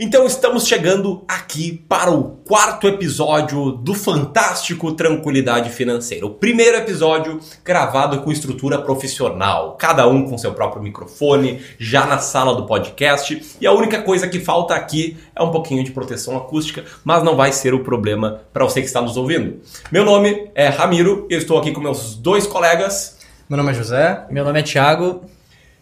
Então estamos chegando aqui para o quarto episódio do fantástico Tranquilidade Financeira. O primeiro episódio gravado com estrutura profissional, cada um com seu próprio microfone, já na sala do podcast. E a única coisa que falta aqui é um pouquinho de proteção acústica, mas não vai ser o problema para você que está nos ouvindo. Meu nome é Ramiro, eu estou aqui com meus dois colegas. Meu nome é José. Meu nome é Thiago.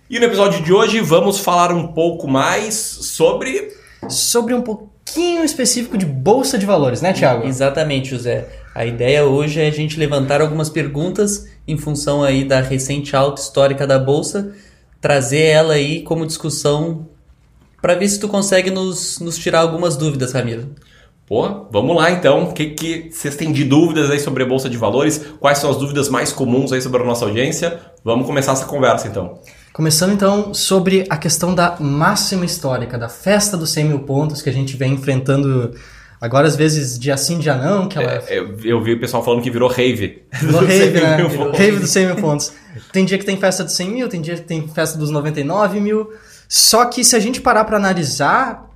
E no episódio de hoje vamos falar um pouco mais sobre sobre um pouquinho específico de bolsa de valores, né, Thiago? Exatamente, José. A ideia hoje é a gente levantar algumas perguntas em função aí da recente alta histórica da bolsa, trazer ela aí como discussão para ver se tu consegue nos, nos tirar algumas dúvidas, Ramiro. Pô, vamos lá então. O que, que vocês têm de dúvidas aí sobre a Bolsa de Valores? Quais são as dúvidas mais comuns aí sobre a nossa audiência? Vamos começar essa conversa então. Começando então sobre a questão da máxima histórica, da festa dos 100 mil pontos que a gente vem enfrentando agora às vezes dia sim, dia não. Que ela... É, eu, eu, vi o pessoal falando que virou rave. Virou rave, né? Virou rave dos 100 mil pontos. Tem dia que tem festa dos 100 mil, tem dia que tem festa dos 99 mil. Só que se a gente parar para analisar,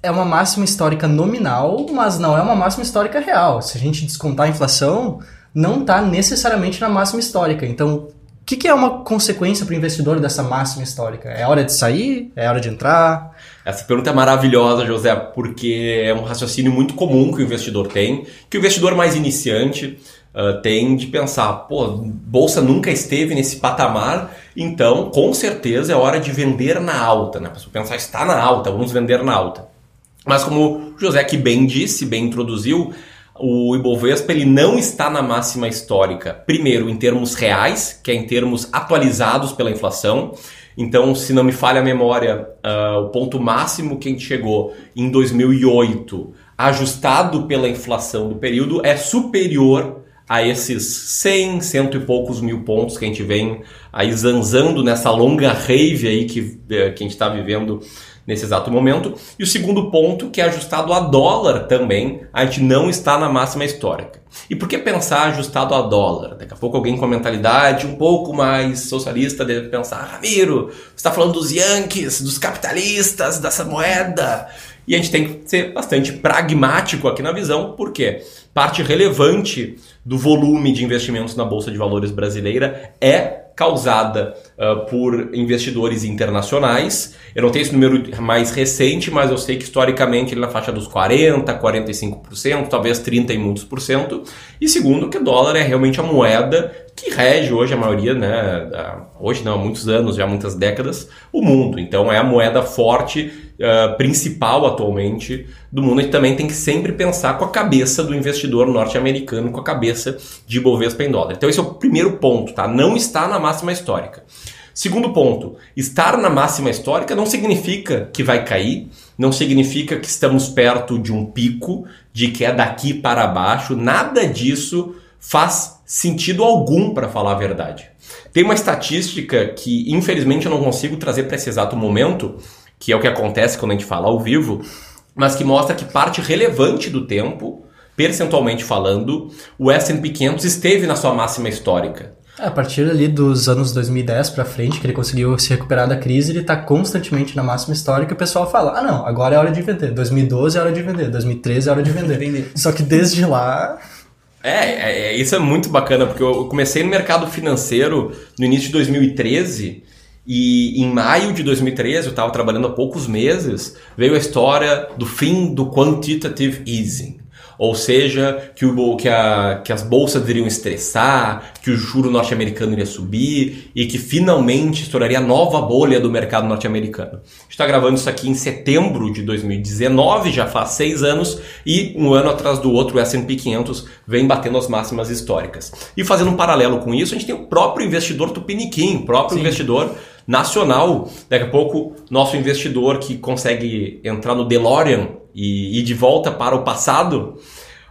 é uma máxima histórica nominal, mas não é uma máxima histórica real. Se a gente descontar a inflação, não está necessariamente na máxima histórica. Então, que, que é uma consequência para o investidor dessa máxima histórica? É hora de sair? É hora de entrar? Essa pergunta é maravilhosa, José, porque é um raciocínio muito comum que o investidor tem, que o investidor mais iniciante uh, tem de pensar, pô, bolsa nunca esteve nesse patamar, então com certeza é hora de vender na alta, né? A pessoa pensar, está na alta, vamos vender na alta. Mas como o José que bem disse, bem introduziu, o Ibovespa ele não está na máxima histórica. Primeiro, em termos reais, que é em termos atualizados pela inflação. Então, se não me falha a memória, uh, o ponto máximo que a gente chegou em 2008, ajustado pela inflação do período, é superior a esses 100, cento e poucos mil pontos que a gente vem aí zanzando nessa longa rave aí que, eh, que a gente está vivendo nesse exato momento. E o segundo ponto, que é ajustado a dólar também, a gente não está na máxima histórica. E por que pensar ajustado a dólar? Daqui a pouco alguém com a mentalidade um pouco mais socialista deve pensar, Ramiro, você está falando dos Yankees, dos capitalistas, dessa moeda. E a gente tem que ser bastante pragmático aqui na visão, porque parte relevante do volume de investimentos na Bolsa de Valores brasileira é causada uh, por investidores internacionais. Eu não tenho esse número mais recente, mas eu sei que historicamente ele é na faixa dos 40, 45%, talvez 30 e muitos por cento. E segundo, que o dólar é realmente a moeda que rege hoje a maioria, né, hoje não, há muitos anos, já há muitas décadas, o mundo. Então é a moeda forte uh, principal atualmente do mundo. A gente também tem que sempre pensar com a cabeça do investidor norte-americano, com a cabeça de Bovespa em dólar. Então esse é o primeiro ponto, tá? Não está na máxima histórica. Segundo ponto, estar na máxima histórica não significa que vai cair, não significa que estamos perto de um pico, de que é daqui para baixo, nada disso faz sentido algum para falar a verdade. Tem uma estatística que infelizmente eu não consigo trazer para esse exato momento, que é o que acontece quando a gente fala ao vivo, mas que mostra que parte relevante do tempo, percentualmente falando, o S&P 500 esteve na sua máxima histórica. É, a partir ali dos anos 2010 para frente, que ele conseguiu se recuperar da crise, ele está constantemente na máxima histórica. O pessoal fala: ah, não, agora é hora de vender. 2012 é hora de vender. 2013 é hora de vender. Só que desde lá. É, é, é, isso é muito bacana, porque eu comecei no mercado financeiro no início de 2013 e em maio de 2013, eu estava trabalhando há poucos meses, veio a história do fim do quantitative easing. Ou seja, que, o, que, a, que as bolsas iriam estressar, que o juro norte-americano iria subir e que finalmente estouraria a nova bolha do mercado norte-americano. está gravando isso aqui em setembro de 2019, já faz seis anos, e um ano atrás do outro o S&P 500 vem batendo as máximas históricas. E fazendo um paralelo com isso, a gente tem o próprio investidor tupiniquim, o próprio Sim. investidor nacional. Daqui a pouco, nosso investidor que consegue entrar no DeLorean e ir de volta para o passado,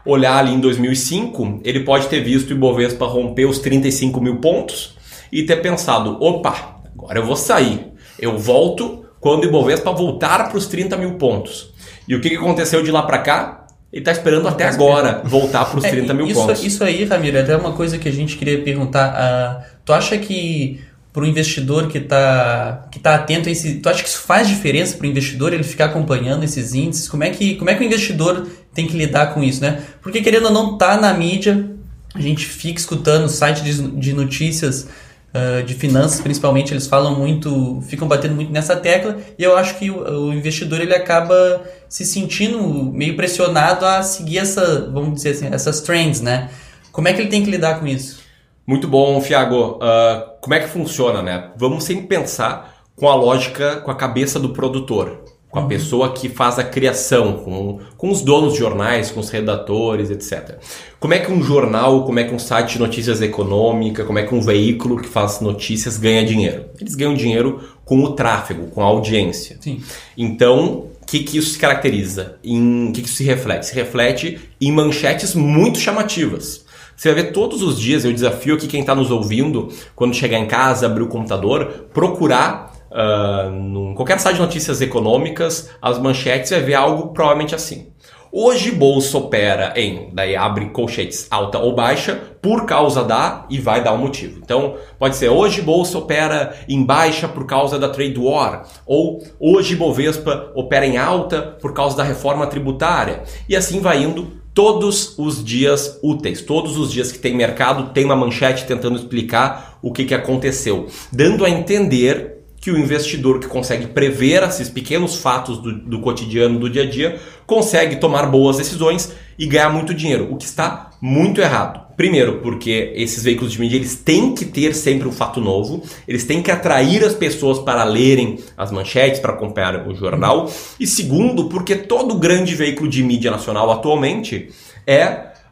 olhar ali em 2005, ele pode ter visto o Ibovespa romper os 35 mil pontos e ter pensado: opa, agora eu vou sair. Eu volto quando o Ibovespa voltar para os 30 mil pontos. E o que aconteceu de lá para cá? Ele está esperando até agora voltar para os é, 30 mil isso, pontos. Isso aí, Ramiro, é até uma coisa que a gente queria perguntar. Uh, tu acha que para o investidor que está que tá atento a esse. Tu acha que isso faz diferença para o investidor ele ficar acompanhando esses índices? Como é, que, como é que o investidor tem que lidar com isso, né? Porque querendo ou não, tá na mídia, a gente fica escutando site de, de notícias uh, de finanças, principalmente, eles falam muito, ficam batendo muito nessa tecla, e eu acho que o, o, investidor ele acaba se sentindo meio pressionado a seguir essa, vamos dizer assim, essas trends, né? Como é que ele tem que lidar com isso? Muito bom, Fiago. Uh, como é que funciona, né? Vamos sempre pensar com a lógica, com a cabeça do produtor com a uhum. pessoa que faz a criação, com, com os donos de jornais, com os redatores, etc. Como é que um jornal, como é que um site de notícias econômica, como é que um veículo que faz notícias ganha dinheiro? Eles ganham dinheiro com o tráfego, com a audiência. Sim. Então, o que, que isso se caracteriza? Em que, que isso se reflete? Se reflete em manchetes muito chamativas. Você vai ver todos os dias, eu desafio aqui quem está nos ouvindo, quando chegar em casa, abrir o computador, procurar uh, num, qualquer site de notícias econômicas, as manchetes vai ver algo provavelmente assim. Hoje bolsa opera em, daí abre colchetes alta ou baixa, por causa da e vai dar um motivo. Então, pode ser hoje bolsa opera em baixa por causa da trade war, ou hoje Bovespa opera em alta por causa da reforma tributária. E assim vai indo todos os dias úteis, todos os dias que tem mercado, tem uma manchete tentando explicar o que, que aconteceu, dando a entender que o investidor que consegue prever esses pequenos fatos do, do, cotidiano, do dia a dia, consegue tomar boas decisões e ganhar muito dinheiro, o que está muito errado. Primeiro, porque esses veículos de mídia eles têm que ter sempre um fato novo, eles têm que atrair as pessoas para lerem as manchetes, para acompanhar o jornal. E segundo, porque todo grande veículo de mídia nacional atualmente é,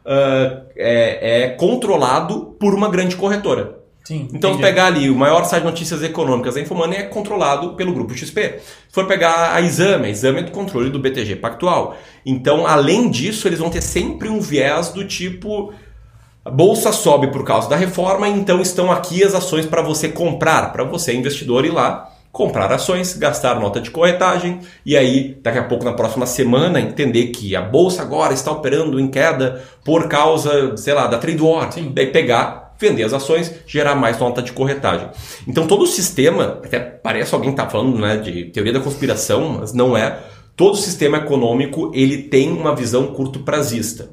uh, é, é controlado por uma grande corretora. Sim, então, se pegar ali o maior site de notícias econômicas da Infomoney é controlado pelo grupo XP. Se for pegar a Exame, a Exame é do controle do BTG Pactual. Então, além disso, eles vão ter sempre um viés do tipo a bolsa sobe por causa da reforma, então estão aqui as ações para você comprar, para você investidor ir lá comprar ações, gastar nota de corretagem e aí daqui a pouco na próxima semana entender que a bolsa agora está operando em queda por causa, sei lá, da trade war, Sim. daí pegar vender as ações, gerar mais nota de corretagem. Então todo o sistema, até parece alguém está falando né, de teoria da conspiração, mas não é. Todo o sistema econômico ele tem uma visão curto prazista.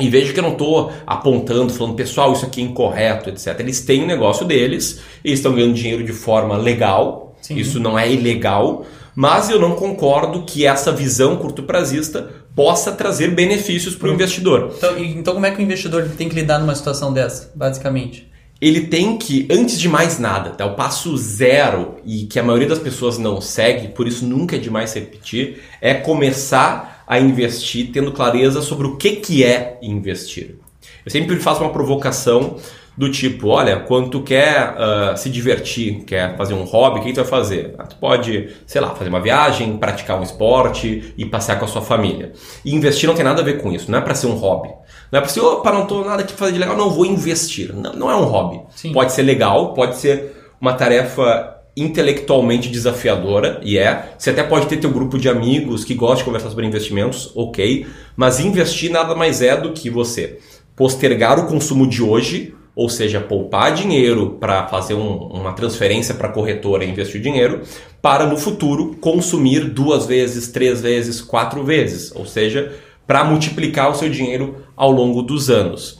E veja que eu não estou apontando, falando, pessoal, isso aqui é incorreto, etc. Eles têm o um negócio deles, eles estão ganhando dinheiro de forma legal, Sim. isso não é ilegal, mas eu não concordo que essa visão curto prazista possa trazer benefícios para o investidor. Então, então, como é que o investidor tem que lidar numa situação dessa, basicamente? Ele tem que, antes de mais nada, tá? o passo zero, e que a maioria das pessoas não segue, por isso nunca é demais repetir, é começar a investir tendo clareza sobre o que, que é investir. Eu sempre faço uma provocação do tipo, olha, quando tu quer uh, se divertir, quer fazer um hobby, o que, tu vai fazer? Ah, tu pode, sei lá, fazer uma viagem, praticar um esporte e passear com a sua família. E investir não tem nada a ver com isso, não é para ser um hobby. Não é para ser, opa, não tô nada que fazer de legal, não vou investir. Não, não é um hobby. Sim. Pode ser legal, pode ser uma tarefa intelectualmente desafiadora, e é. Você até pode ter teu grupo de amigos que gostam de conversar sobre investimentos, ok. Mas investir nada mais é do que você postergar o consumo de hoje ou seja, poupar dinheiro para fazer um, uma transferência para a corretora e investir dinheiro, para no futuro consumir duas vezes, três vezes, quatro vezes, ou seja, para multiplicar o seu dinheiro ao longo dos anos.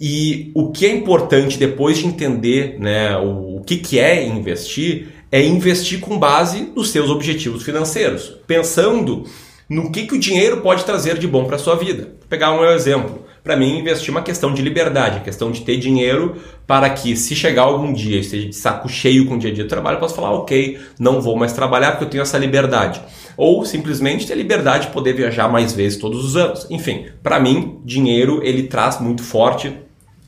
E o que é importante depois de entender né, o, o que, que é investir, é investir com base nos seus objetivos financeiros, pensando no que, que o dinheiro pode trazer de bom para a sua vida. Vou pegar um exemplo para mim, investir é uma questão de liberdade, questão de ter dinheiro para que, se chegar algum dia e esteja de saco cheio com o dia a dia de trabalho, eu possa falar, ok, não vou mais trabalhar porque eu tenho essa liberdade. Ou simplesmente ter liberdade de poder viajar mais vezes todos os anos. Enfim, para mim, dinheiro ele traz muito forte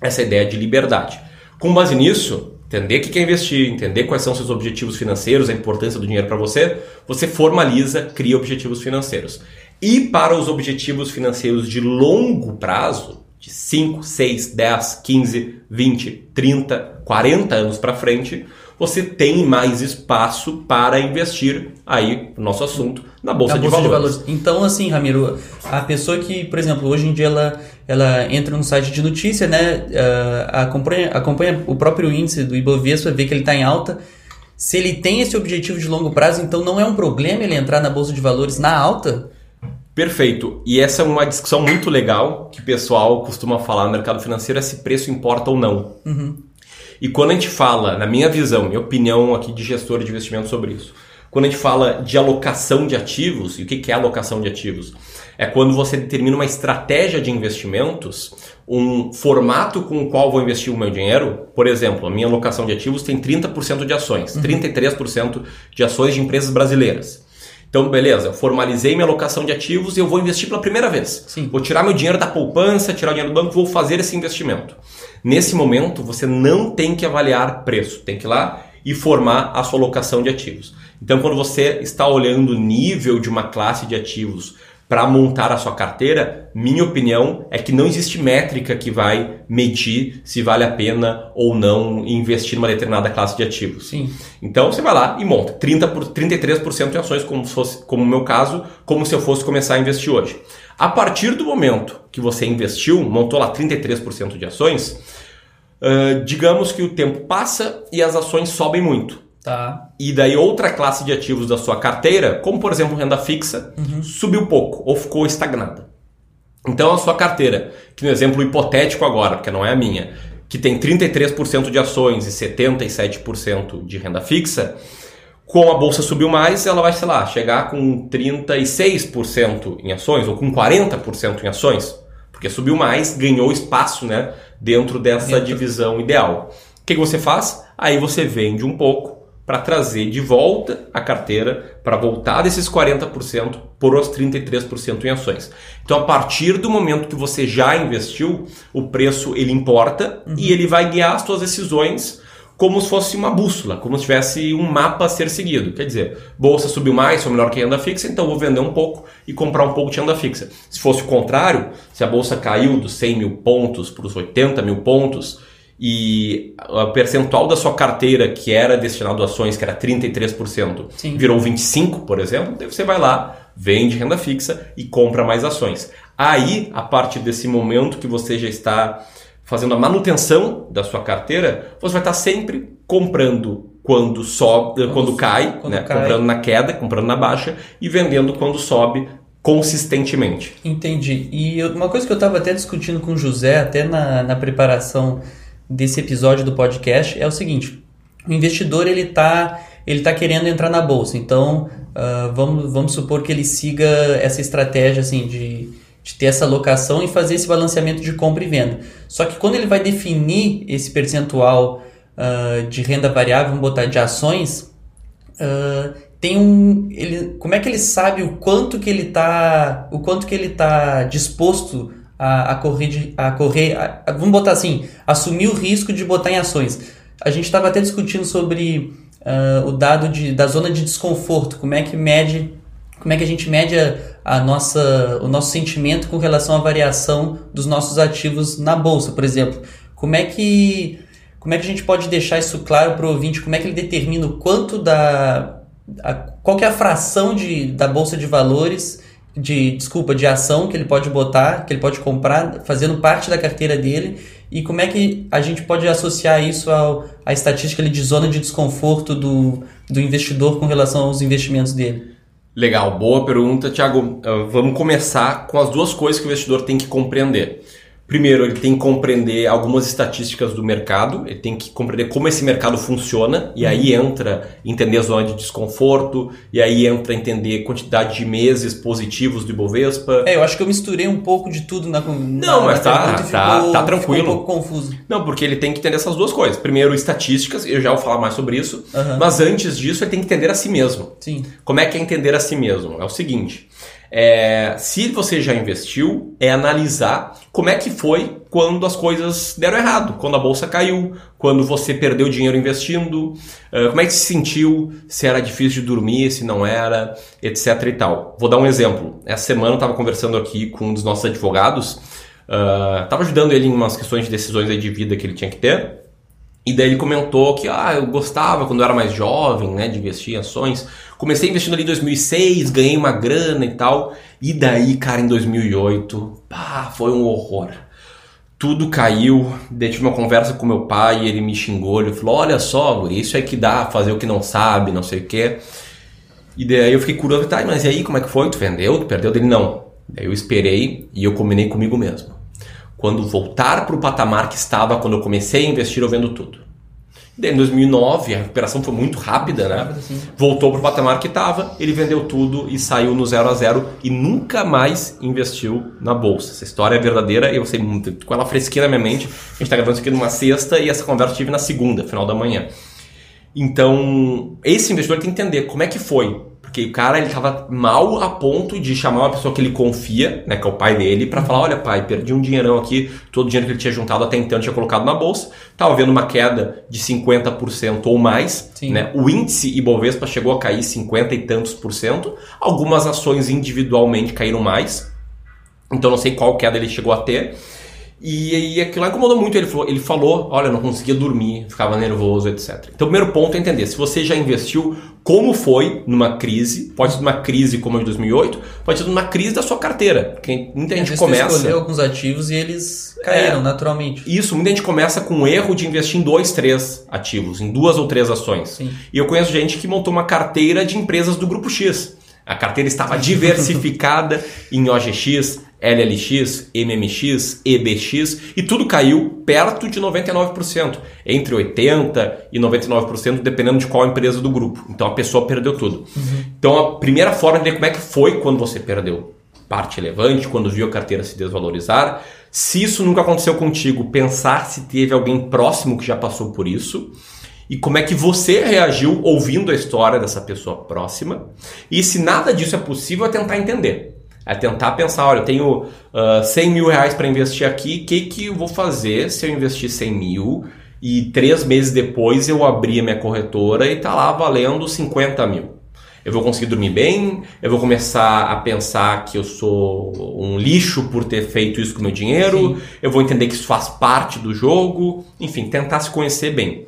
essa ideia de liberdade. Com base nisso, entender o que é investir, entender quais são seus objetivos financeiros, a importância do dinheiro para você, você formaliza, cria objetivos financeiros. E para os objetivos financeiros de longo prazo, de 5, 6, 10, 15, 20, 30, 40 anos para frente, você tem mais espaço para investir aí, no nosso assunto, na bolsa, Na de, bolsa valores. de valores. Então, assim, Ramiro, a pessoa que, por exemplo, hoje em dia ela, ela entra no site de notícia, né? ah, acompanha, acompanha o próprio índice do Ibovespa, vê que ele está em alta. Se ele tem esse objetivo de longo prazo, então não é um problema ele entrar na bolsa de valores na alta? Perfeito. E essa é uma discussão muito legal que o pessoal costuma falar no mercado financeiro é se preço importa ou não. E quando a gente fala, na minha visão, minha opinião aqui de gestor de investimento sobre isso, quando a gente fala de alocação de ativos, e o que que é alocação de ativos? É quando você determina uma estratégia de investimentos, um formato com o qual vou investir o meu dinheiro. Por exemplo, a minha alocação de ativos tem 30% de ações, 33% de ações de empresas brasileiras. Então, beleza, eu formalizei minha alocação de ativos e eu vou investir pela primeira vez. Sim. Vou tirar meu dinheiro da poupança, tirar o dinheiro do banco, vou fazer esse investimento. Nesse momento, você não tem que avaliar preço, tem que ir lá e formar a sua alocação de ativos. Então, quando você está olhando o nível de uma classe de ativos para montar a sua carteira, minha opinião é que não existe métrica que vai medir se vale a pena ou não investir numa determinada classe de ativos. Sim. Então você vai lá e monta 30 por, 33% em ações, como, se fosse, como no meu caso, como se eu fosse começar a investir hoje. A partir do momento que você investiu, montou lá 33% de ações, ah, digamos que o tempo passa e as ações sobem muito. Tá. E daí outra classe de ativos da sua carteira, como por exemplo renda fixa, subiu pouco ou ficou estagnada. Então a sua carteira, que no exemplo hipotético agora, porque não é a minha, que tem 33% de ações e 77% de renda fixa, com a bolsa subiu mais, ela vai, sei lá, chegar com 36% em ações ou com 40% em ações, porque subiu mais, ganhou espaço, né, dentro dessa Dentro. divisão ideal. O que, que você faz? Aí você vende um pouco para trazer de volta a carteira, para voltar desses 40% por os 33% em ações. Então, a partir do momento que você já investiu, o preço ele importa e ele vai guiar as suas decisões como se fosse uma bússola, como se tivesse um mapa a ser seguido. Quer dizer, bolsa subiu mais, foi melhor que renda fixa, então vou vender um pouco e comprar um pouco de renda fixa. Se fosse o contrário, se a bolsa caiu dos 100 mil pontos para os 80 mil pontos e o percentual da sua carteira que era destinado a ações, que era 33%, Sim. virou 25%, por exemplo, daí você vai lá, vende renda fixa e compra mais ações. Aí, a partir desse momento que você já está fazendo a manutenção da sua carteira, você vai estar sempre comprando quando sobe, quando, cai, quando né? cai. comprando na queda, comprando na baixa e vendendo quando sobe consistentemente. Entendi. E eu- uma coisa que eu estava até discutindo com o José, até na, na preparação desse episódio do podcast, é o seguinte: o investidor ele está ele tá querendo entrar na bolsa, então ah, vamos, vamos supor que ele siga essa estratégia assim de, de ter essa alocação e fazer esse balanceamento de compra e venda. Só que quando ele vai definir esse percentual ah, de renda variável, vamos botar de ações, ah, tem um ele como é que ele sabe o quanto que ele tá o quanto que ele tá disposto a, a correr a correr a- vamos botar assim assumir o risco de botar em ações a gente estava até discutindo sobre ah, o dado de, da zona de desconforto como é que mede como é que a gente mede a, nossa o nosso sentimento com relação à variação dos nossos ativos na bolsa por exemplo como é que como é que a gente pode deixar isso claro para o ouvinte? Como é que ele determina o quanto da. a- qual é a fração de, da bolsa de valores, de desculpa, de ação que ele pode botar, que ele pode comprar, fazendo parte da carteira dele, e como é que a gente pode associar isso ao, à estatística de zona de desconforto do, do investidor com relação aos investimentos dele? Legal, boa pergunta, Thiago. Uh, vamos começar com as duas coisas que o investidor tem que compreender. Primeiro, ele tem que compreender algumas estatísticas do mercado, ele tem que compreender como esse mercado funciona, e aí entra entender a zona de desconforto, e aí entra entender quantidade de meses positivos do Ibovespa. É, eu acho que eu misturei um pouco de tudo na Não, na, mas na tá- pergunta tá- ficou, tá ficou tranquilo. um pouco confuso. Não, porque ele tem que entender essas duas coisas. Primeiro, estatísticas, eu já vou falar mais sobre isso, Aham. mas antes disso, ele tem que entender a si mesmo. Sim. Como é que é entender a si mesmo? É o seguinte: É, se você já investiu, é analisar como é que foi quando as coisas deram errado, quando a bolsa caiu, quando você perdeu dinheiro investindo, uh, como é que se sentiu, se era difícil de dormir, se não era, etc e tal. Vou dar um exemplo. Essa semana eu estava conversando aqui com um dos nossos advogados, estava uh, ajudando ele em umas questões de decisões de vida que ele tinha que ter, e daí ele comentou que ah, eu gostava quando eu era mais jovem, né, de investir em ações. Comecei investindo ali em 2006, ganhei uma grana e tal. E daí, cara, em 2008, pá, foi um horror. Tudo caiu. Daí tive uma conversa com meu pai, ele me xingou, ele falou: "Olha só, isso é que dá fazer o que não sabe, não sei o quê". E daí eu fiquei curioso, tá, mas e aí, como é que foi? Tu vendeu? Tu perdeu? Dele não. Daí eu esperei e eu combinei comigo mesmo quando voltar para o patamar que estava quando eu comecei a investir, eu vendo tudo. Daí, em 2009, a recuperação foi muito rápida, né? Rápido, Voltou para o patamar que estava, ele vendeu tudo e saiu no zero a zero e nunca mais investiu na bolsa. Essa história é verdadeira, eu sei muito, com ela fresquinha na minha mente. A gente está gravando isso aqui numa sexta e essa conversa eu tive na segunda, final da manhã. Então, esse investidor tem que entender como é que foi porque o cara ele tava mal a ponto de chamar uma pessoa que ele confia, né, que é o pai dele, para falar: olha, pai, perdi um dinheirão aqui, todo o dinheiro que ele tinha juntado até então tinha colocado na bolsa, tava vendo uma queda de 50% ou mais, né? O índice Ibovespa chegou a cair 50 e tantos por cento, algumas ações individualmente caíram mais. Então não sei qual queda ele chegou a ter. E, e aquilo lá incomodou muito. Ele falou, ele falou: olha, não conseguia dormir, ficava nervoso, etc. Então, o primeiro ponto é entender: se você já investiu, como foi numa crise, pode ser numa crise como a de 2008, pode ser numa crise da sua carteira. Porque muita gente começa. Você escolheu alguns ativos e eles caíram é, naturalmente. Isso, muita gente começa com o erro de investir em dois, três ativos, em duas ou três ações. Sim. E eu conheço gente que montou uma carteira de empresas do grupo X. A carteira estava diversificada em OGX, LLX, MMX, EBX e tudo caiu perto de 99%, entre 80% e 99%, dependendo de qual empresa do grupo. Então a pessoa perdeu tudo. Uhum. Então a primeira forma de ver como é que foi quando você perdeu parte relevante, quando viu a carteira se desvalorizar. Se isso nunca aconteceu contigo, pensar se teve alguém próximo que já passou por isso e como é que você reagiu ouvindo a história dessa pessoa próxima. E se nada disso é possível, é tentar entender. É tentar pensar, olha, eu tenho uh, 100 mil reais para investir aqui, o que, que eu vou fazer se eu investir 100 mil e três meses depois eu abrir a minha corretora e tá lá valendo 50 mil? Eu vou conseguir dormir bem? Eu vou começar a pensar que eu sou um lixo por ter feito isso com meu dinheiro? Sim. Eu vou entender que isso faz parte do jogo? Enfim, tentar se conhecer bem.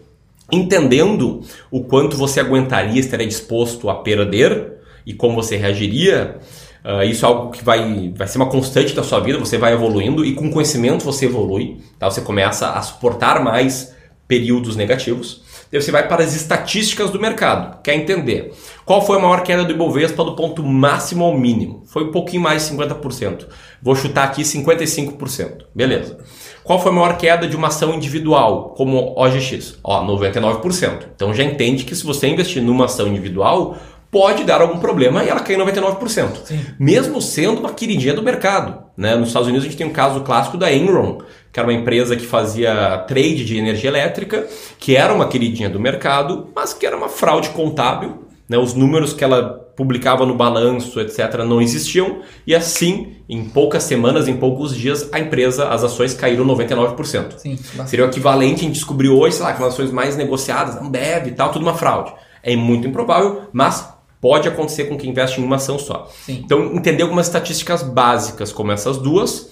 Entendendo o quanto você aguentaria, estaria disposto a perder e como você reagiria, Uh, isso é algo que vai, vai ser uma constante da sua vida, você vai evoluindo e com conhecimento você evolui, tá? você começa a suportar mais períodos negativos. Daí você vai para as estatísticas do mercado, quer entender qual foi a maior queda do Ibovespa do ponto máximo ao mínimo? Foi um pouquinho mais de 50%. Vou chutar aqui 55%. Beleza. Qual foi a maior queda de uma ação individual, como OGX? Ó, 99%. Então já entende que se você investir numa ação individual, pode dar algum problema e ela cair 99%. Sim. Mesmo sendo uma queridinha do mercado. Né? Nos Estados Unidos a gente tem um caso clássico da Enron, que era uma empresa que fazia trade de energia elétrica, que era uma queridinha do mercado, mas que era uma fraude contábil. Né? Os números que ela publicava no balanço, etc., não existiam, e assim, em poucas semanas, em poucos dias, a empresa, as ações caíram 99%. Sim, Seria o equivalente a gente descobrir hoje, sei lá, que as ações mais negociadas, Ambev e tal, tudo uma fraude. É muito improvável, mas pode acontecer com quem investe em uma ação só. Sim. Então, entender algumas estatísticas básicas, como essas duas,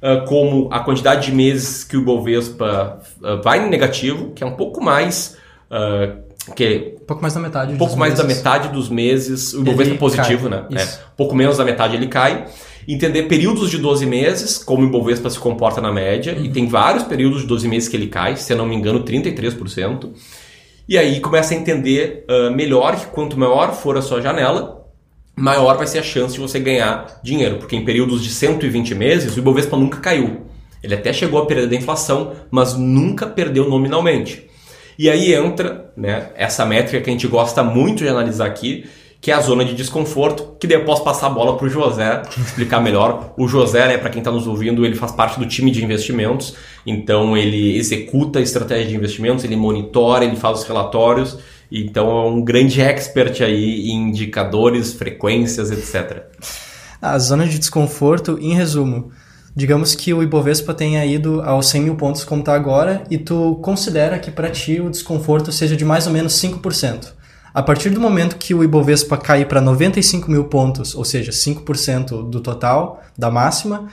uh, como a quantidade de meses que o Bovespa uh, vai em negativo, que é um pouco mais. Uh, que um pouco mais da metade. Um pouco mais meses. da metade dos meses. O Ibovespa é positivo, cai. né? Isso. É, um pouco menos da metade ele cai. Entender períodos de 12 meses, como o Ibovespa se comporta na média. Uhum. E tem vários períodos de 12 meses que ele cai, se eu não me engano, 33%. E aí começa a entender uh, melhor que quanto maior for a sua janela, maior vai ser a chance de você ganhar dinheiro. Porque em períodos de 120 meses, o Ibovespa nunca caiu. Ele até chegou a perder da inflação, mas nunca perdeu nominalmente. E aí entra né, essa métrica que a gente gosta muito de analisar aqui, que é a zona de desconforto, que daí eu posso passar a bola para o José explicar melhor. O José, né, para quem está nos ouvindo, ele faz parte do time de investimentos, então ele executa a estratégia de investimentos, ele monitora, ele faz os relatórios, então é um grande expert aí em indicadores, frequências, etc. A zona de desconforto, em resumo, digamos que o Ibovespa tenha ido aos 100 mil pontos como está agora e tu considera que para ti o desconforto seja de mais ou menos 5%. A partir do momento que o Ibovespa cair para 95 mil pontos, ou seja, 5% do total, da máxima,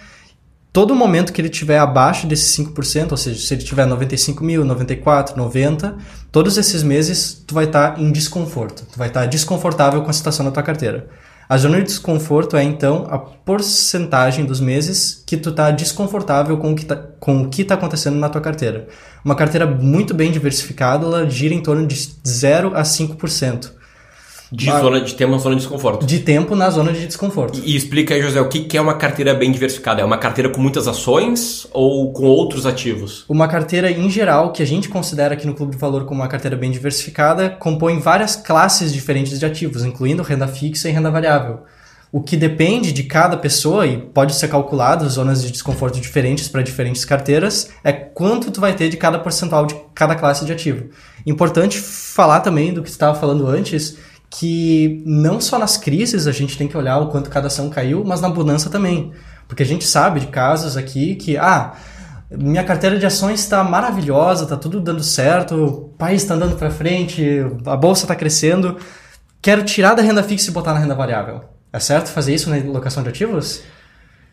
todo momento que ele estiver abaixo desses 5%, ou seja, se ele tiver 95 mil, 94, 90, todos esses meses tu vai estar tá em desconforto. Tu vai estar tá desconfortável com a situação da tua carteira. A zona de desconforto é então a porcentagem dos meses que tu tá desconfortável com o que tá, com o que tá acontecendo na tua carteira. Uma carteira muito bem diversificada, ela gira em torno de 0 a 5%. De, zona, de tempo na zona de desconforto. De tempo na zona de desconforto. E, e explica aí, José, o que, que é uma carteira bem diversificada? É uma carteira com muitas ações ou com outros ativos? Uma carteira, em geral, que a gente considera aqui no Clube de Valor como uma carteira bem diversificada, compõe várias classes diferentes de ativos, incluindo renda fixa e renda variável. O que depende de cada pessoa e pode ser calculado zonas de desconforto diferentes para diferentes carteiras é quanto tu vai ter de cada percentual de cada classe de ativo. Importante falar também do que estava falando antes, que não só nas crises a gente tem que olhar o quanto cada ação caiu, mas na bonança também. Porque a gente sabe de casos aqui que, ah, minha carteira de ações está maravilhosa, está tudo dando certo, o país está andando para frente, a bolsa está crescendo, quero tirar da renda fixa e botar na renda variável. É certo fazer isso na locação de ativos?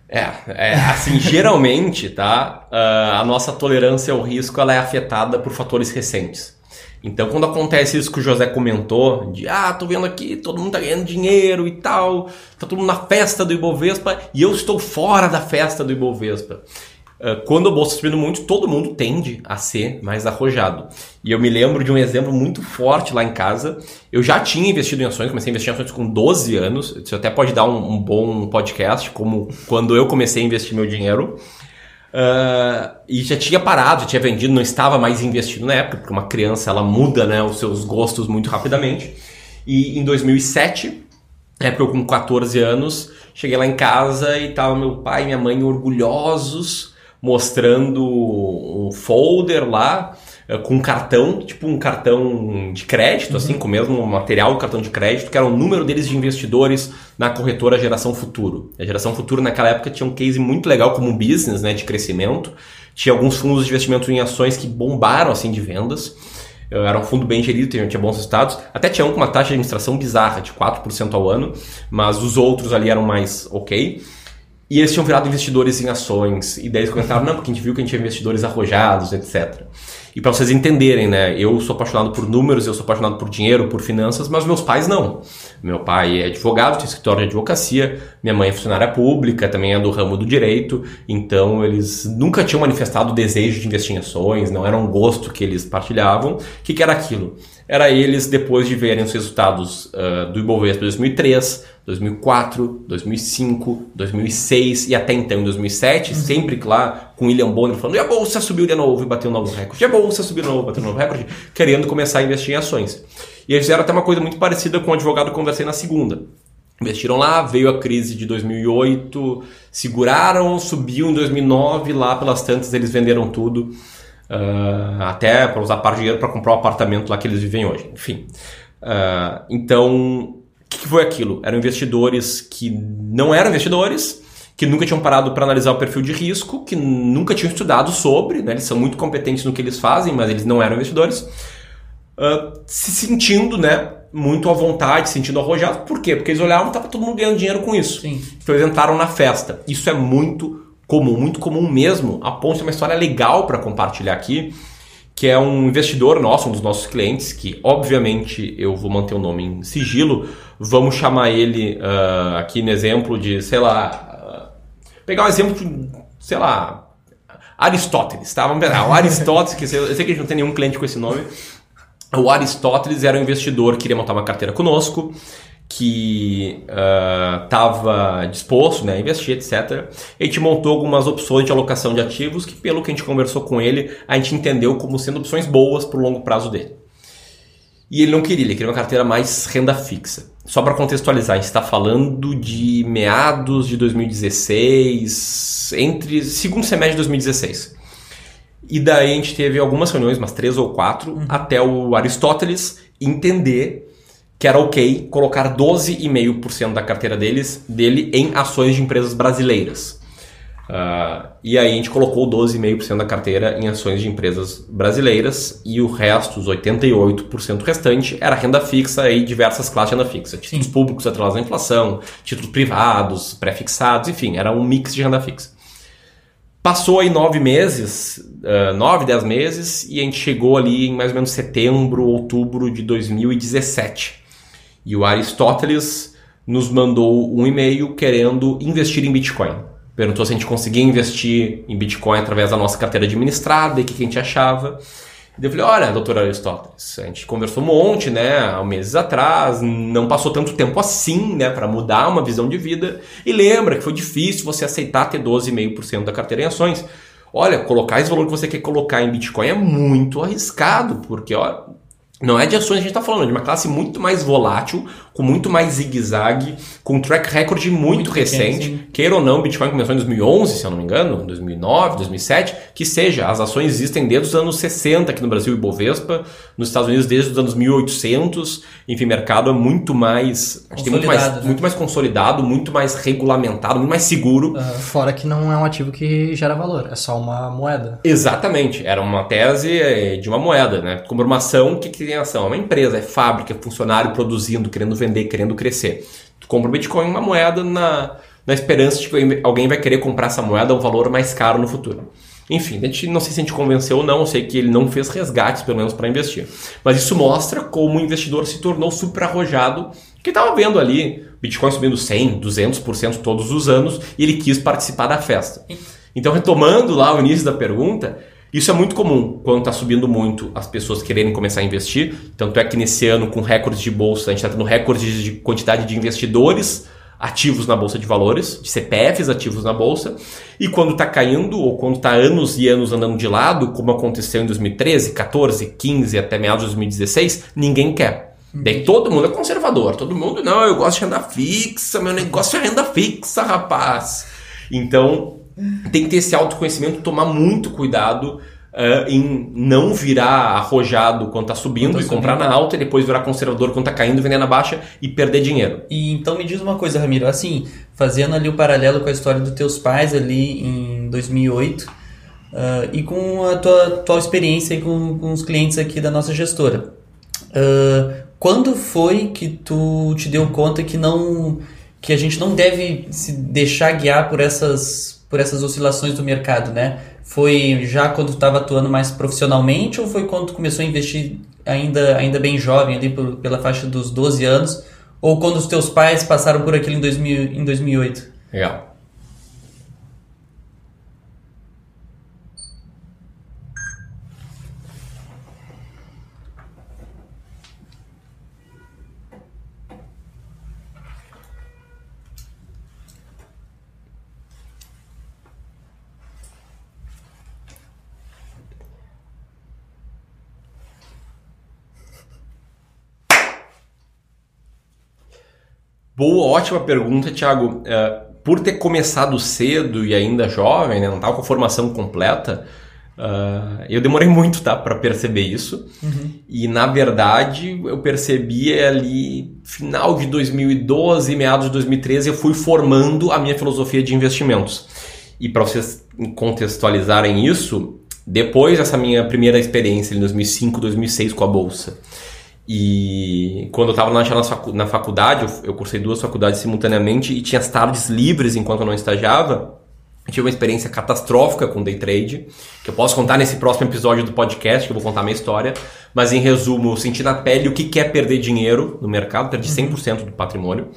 É, é assim, geralmente, tá? Uh, a nossa tolerância ao risco ela é afetada por fatores recentes. Então, quando acontece isso que o José comentou, de ah, tô vendo aqui, todo mundo tá ganhando dinheiro e tal, tá todo mundo na festa do Ibovespa e eu estou fora da festa do Ibovespa. Ah, quando a bolsa está subindo muito, todo mundo tende a ser mais arrojado. E eu me lembro de um exemplo muito forte lá em casa. Eu já tinha investido em ações, comecei a investir em ações com 12 anos. Isso até pode dar um, um bom podcast, como quando eu comecei a investir meu dinheiro. Uh, e já tinha parado, já tinha vendido, não estava mais investido na época, porque uma criança ela muda né, os seus gostos muito rapidamente. E em 2007, época eu com 14 anos, cheguei lá em casa e tava meu pai e minha mãe orgulhosos, mostrando um folder lá com um cartão, tipo um cartão de crédito, uhum. assim, com o mesmo material do cartão de crédito, que era o número deles de investidores na corretora Geração Futuro. A Geração Futuro naquela época tinha um case muito legal como business, né, de crescimento. Tinha alguns fundos de investimento em ações que bombaram, assim, de vendas. Era um fundo bem gerido, tinha bons resultados. Até tinha um com uma taxa de administração bizarra, de 4% ao ano, mas os outros ali eram mais ok. E eles tinham virado investidores em ações. E daí eles comentaram, não, porque a gente viu que a gente tinha investidores arrojados, etc. E para vocês entenderem, né? Eu sou apaixonado por números, eu sou apaixonado por dinheiro, por finanças, mas meus pais não. Meu pai é advogado, tem escritório de advocacia, minha mãe é funcionária pública, também é do ramo do direito, então eles nunca tinham manifestado o desejo de investir em ações, não era um gosto que eles partilhavam. O que, que era aquilo? Era eles, depois de verem os resultados uh, do Ibovespa 2003, 2004, 2005, 2006 e até então em 2007, uhum. sempre lá com William Bonner falando e a bolsa subiu de novo e bateu um novo recorde, e a bolsa subiu de novo e bateu um novo recorde, querendo começar a investir em ações. E eles fizeram até uma coisa muito parecida com o advogado que conversei na segunda. Investiram lá, veio a crise de 2008, seguraram, subiu em 2009, lá pelas tantas eles venderam tudo, uh, até para usar parte de dinheiro para comprar o apartamento lá que eles vivem hoje. Enfim. Uh, então, o que, foi aquilo? Eram investidores que não eram investidores, que nunca tinham parado para analisar o perfil de risco, que nunca tinham estudado sobre, né? eles são muito competentes no que eles fazem, mas eles não eram investidores, uh, se sentindo né, muito à vontade, sentindo arrojados. Por quê? Porque eles olhavam e estava todo mundo ganhando dinheiro com isso. Sim. Então eles entraram na festa. Isso é muito comum, muito comum mesmo, a ponto de uma história legal para compartilhar aqui, que é um investidor nosso, um dos nossos clientes, que obviamente eu vou manter o nome em sigilo, vamos chamar ele uh, aqui no exemplo de, sei lá, uh, pegar um exemplo de, sei lá, Aristóteles, tá? Vamos pegar o Aristóteles, que eu sei que a gente não tem nenhum cliente com esse nome. O Aristóteles era um investidor que queria montar uma carteira conosco, que estava uh, disposto né, a investir, etc. A gente montou algumas opções de alocação de ativos que, pelo que a gente conversou com ele, a gente entendeu como sendo opções boas para o longo prazo dele. E ele não queria, ele queria uma carteira mais renda fixa. Só para contextualizar, a gente está falando de meados de 2016, entre segundo semestre de 2016. E daí a gente teve algumas reuniões, umas três ou quatro, uhum. até o Aristóteles entender que era ok colocar 12,5% da carteira deles, dele em ações de empresas brasileiras. Uh, e aí a gente colocou 12,5% da carteira em ações de empresas brasileiras e o resto, os 88% restante, era renda fixa e diversas classes de renda fixa. Títulos Sim. públicos atrelados à inflação, títulos privados, pré-fixados, enfim, era um mix de renda fixa. Passou aí nove meses, uh, nove, dez meses, e a gente chegou ali em mais ou menos setembro, outubro de 2017. E o Aristóteles nos mandou um e-mail querendo investir em Bitcoin perguntou se a gente conseguia investir em Bitcoin através da nossa carteira administrada e o que, a gente achava. E eu falei, olha, doutor Aristóteles, a gente conversou um monte, né, há meses atrás, não passou tanto tempo assim, né, para mudar uma visão de vida. E lembra que foi difícil você aceitar ter 12,5% da carteira em ações. Olha, colocar esse valor que você quer colocar em Bitcoin é muito arriscado, porque, ó, não é de ações que a gente está falando, é de uma classe muito mais volátil, com muito mais zigue-zague, com um track record muito, muito recente. Pequeno, Queira ou não, Bitcoin começou em 2011, se eu não me engano, 2009, 2007, que seja, as ações existem desde os anos 60 aqui no Brasil e Bovespa, nos Estados Unidos desde os anos 1800. Enfim, o mercado é muito mais, acho que muito mais, né? muito mais consolidado, muito mais regulamentado, muito mais seguro. Uh, fora que não é um ativo que gera valor, é só uma moeda. Exatamente, era uma tese eh, de uma moeda, né? Como uma ação, o que, que tem ação? É uma empresa, é fábrica, é funcionário produzindo, querendo vender, querendo crescer. Tu compra o Bitcoin, uma moeda, na, na esperança de que alguém vai querer comprar essa moeda a um valor mais caro no futuro. Enfim, a gente, não sei se a gente convenceu ou não, eu sei que ele não fez resgates, pelo menos, para investir. Mas isso mostra como o investidor se tornou super arrojado, que estava vendo ali Bitcoin subindo 100, 200% todos os anos, e ele quis participar da festa. Então, retomando lá o início da pergunta, isso é muito comum quando está subindo muito as pessoas quererem começar a investir. Tanto é que nesse ano, com recordes de bolsa, a gente está tendo recordes de quantidade de investidores ativos na bolsa de valores, de CPFs ativos na bolsa, e quando está caindo ou quando está anos e anos andando de lado, como aconteceu em 2013, 14, 15 até meados de 2016, ninguém quer. Daí todo mundo é conservador, todo mundo, não, eu gosto de renda fixa, meu negócio é renda fixa, rapaz. Então, tem que ter esse autoconhecimento, tomar muito cuidado uh, em não virar arrojado quando está subindo quando tá e subindo. comprar na alta e depois virar conservador quando está caindo, vender na baixa e perder dinheiro. E então me diz uma coisa, Ramiro, assim, fazendo ali o paralelo com a história dos teus pais ali em 2008 uh, ah, e com a tua, tua experiência com, com os clientes aqui da nossa gestora. Uh, quando foi que tu te deu conta que não que a gente não deve se deixar guiar por essas por essas oscilações do mercado, né? Foi já quando estava atuando mais profissionalmente ou foi quando começou a investir ainda, ainda bem jovem, ali por, pela faixa dos 12 anos? Ou quando os teus pais passaram por aquilo em, 2000, em 2008? Legal. Boa, ótima pergunta, Thiago. Uh, por ter começado cedo e ainda jovem, né, não estava com a formação completa, uh, eu demorei muito tá, para perceber isso. Uhum. E, na verdade, eu percebi ali, final de 2012, meados de 2013, eu fui formando a minha filosofia de investimentos. E para vocês contextualizarem isso, depois dessa minha primeira experiência em 2005, 2006 com a Bolsa, e quando eu estava na faculdade, eu cursei duas faculdades simultaneamente e tinha as tardes livres enquanto eu não estagiava. Eu tive uma experiência catastrófica com day trade, que eu posso contar nesse próximo episódio do podcast, que eu vou contar minha história. Mas em resumo, eu senti na pele o que é perder dinheiro no mercado, perdi 100% do patrimônio.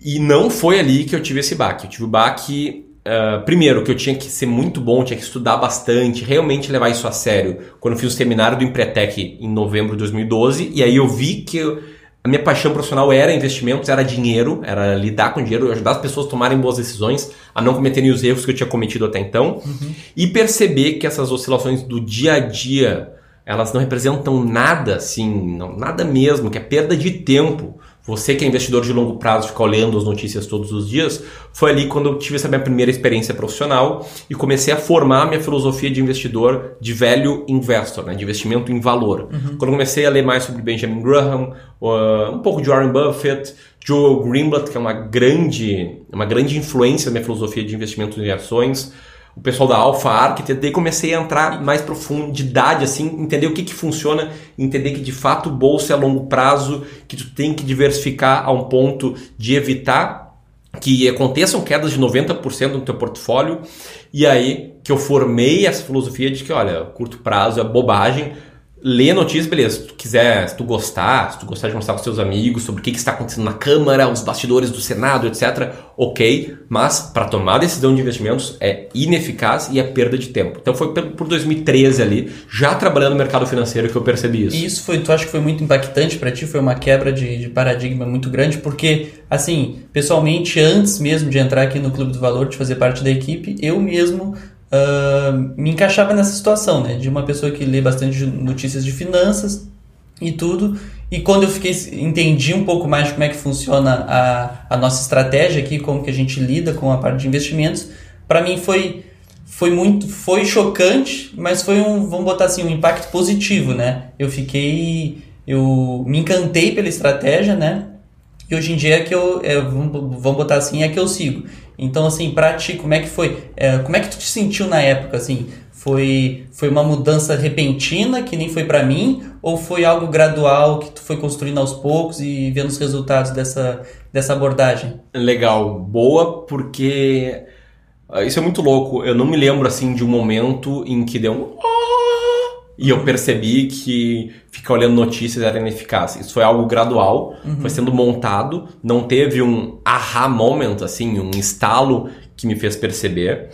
E não foi ali que eu tive esse baque. Eu tive o baque Uh, primeiro, que eu tinha que ser muito bom, tinha que estudar bastante, realmente levar isso a sério. Quando eu fiz o seminário do Empretec em novembro de 2012, e aí eu vi que eu, a minha paixão profissional era investimentos, era dinheiro, era lidar com dinheiro, ajudar as pessoas a tomarem boas decisões, a não cometerem os erros que eu tinha cometido até então, uhum. e perceber que essas oscilações do dia a dia, elas não representam nada, assim, não, nada mesmo, que é perda de tempo você que é investidor de longo prazo, fica olhando as notícias todos os dias, foi ali quando eu tive essa minha primeira experiência profissional e comecei a formar a minha filosofia de investidor de velho investor, né, de investimento em valor. Uhum. Quando comecei a ler mais sobre Benjamin Graham, uh, um pouco de Warren Buffett, Joe Greenblatt, que é uma grande, uma grande influência na minha filosofia de investimento em ações, o pessoal da Alpha Architect, daí comecei a entrar mais profundidade, assim, entender o que, que funciona, entender que de fato bolsa é a longo prazo, que tu tem que diversificar a um ponto de evitar que aconteçam quedas de 90% no teu portfólio, e aí que eu formei essa filosofia de que, olha, curto prazo é bobagem, ler notícias, beleza. Se tu quiser, se tu gostar, se tu gostar de mostrar com seus amigos sobre o que, que está acontecendo na Câmara, os bastidores do Senado, etc., ok. Mas para tomar decisão de investimentos é ineficaz e é perda de tempo. Então foi por 2013 ali, já trabalhando no mercado financeiro, que eu percebi isso. E isso foi, tu acha que foi muito impactante para ti? Foi uma quebra de, de, paradigma muito grande? Porque, assim, pessoalmente, antes mesmo de entrar aqui no Clube do Valor, de fazer parte da equipe, eu mesmo uh, me encaixava nessa situação, né? De uma pessoa que lê bastante notícias de finanças e tudo. E quando eu fiquei entendi um pouco mais como é que funciona a, a nossa estratégia aqui, como que a gente lida com a parte de investimentos, para mim foi foi muito foi chocante, mas foi um vamos botar assim um impacto positivo, né? Eu fiquei eu me encantei pela estratégia, né? E hoje em dia é que eu, é, vamos, botar assim, é que eu sigo. Então, assim, pra ti, como é que foi? É, como é que tu te sentiu na época, assim? Foi, foi uma mudança repentina, que nem foi para mim? Ou foi algo gradual, que tu foi construindo aos poucos e vendo os resultados dessa, dessa abordagem? Legal. Boa, porque... Ah, isso é muito louco. Eu não me lembro, assim, de um momento em que deu um e eu percebi que ficar olhando notícias era ineficaz. Isso foi algo gradual, uhum. foi sendo montado, não teve um aha moment, assim, um estalo que me fez perceber.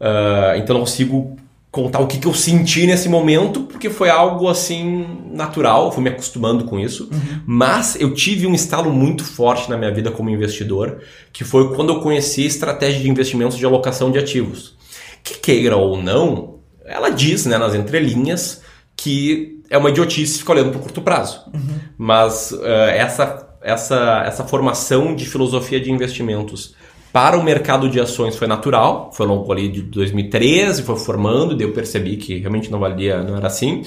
Uh, então não consigo contar o que, que eu senti nesse momento, porque foi algo assim natural, fui me acostumando com isso. Uhum. Mas eu tive um estalo muito forte na minha vida como investidor, que foi quando eu conheci a estratégia de investimentos de alocação de ativos. Que queira ou não, ela diz, né, nas entrelinhas, que é uma idiotice ficar olhando para o curto prazo. Uhum. Mas uh, essa, essa, essa formação de filosofia de investimentos para o mercado de ações foi natural, foi longo ali de 2013, foi formando, e daí eu percebi que realmente não valia, não era assim.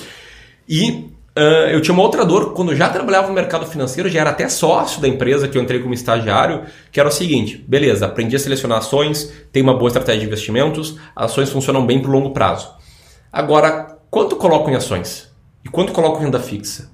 E Uh, eu tinha uma outra dor quando eu já trabalhava no mercado financeiro, já era até sócio da empresa que eu entrei como estagiário, que era o seguinte: beleza, aprendi a selecionar ações, tem uma boa estratégia de investimentos, ações funcionam bem para o longo prazo. Agora, quanto coloco em ações? E quanto coloco em renda fixa?